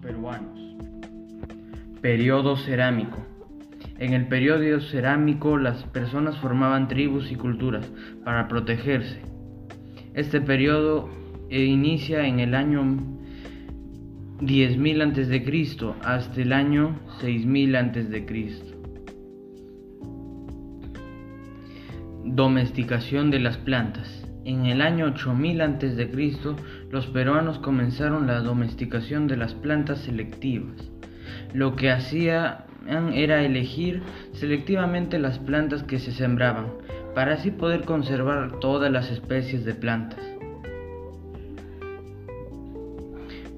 peruanos. Periodo cerámico. En el periodo cerámico las personas formaban tribus y culturas para protegerse. Este periodo inicia en el año 10.000 a.C. hasta el año 6.000 a.C. Domesticación de las plantas. En el año 8000 a.C., los peruanos comenzaron la domesticación de las plantas selectivas. Lo que hacían era elegir selectivamente las plantas que se sembraban, para así poder conservar todas las especies de plantas.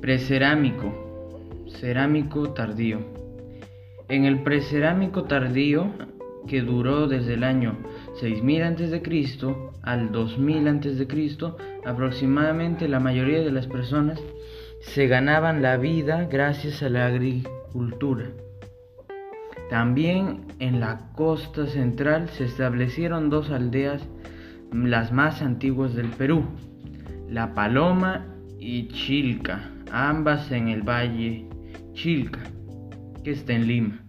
Precerámico, cerámico tardío. En el precerámico tardío, que duró desde el año 6000 a.C. al 2000 a.C., aproximadamente la mayoría de las personas se ganaban la vida gracias a la agricultura. También en la costa central se establecieron dos aldeas, las más antiguas del Perú, La Paloma y Chilca, ambas en el valle Chilca, que está en Lima.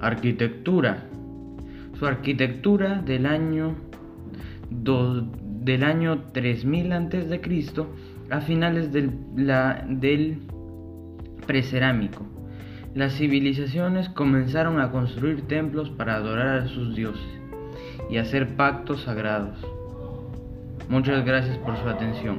Arquitectura. Su arquitectura del año, del año 3000 a.C. a finales del, del precerámico. Las civilizaciones comenzaron a construir templos para adorar a sus dioses y hacer pactos sagrados. Muchas gracias por su atención.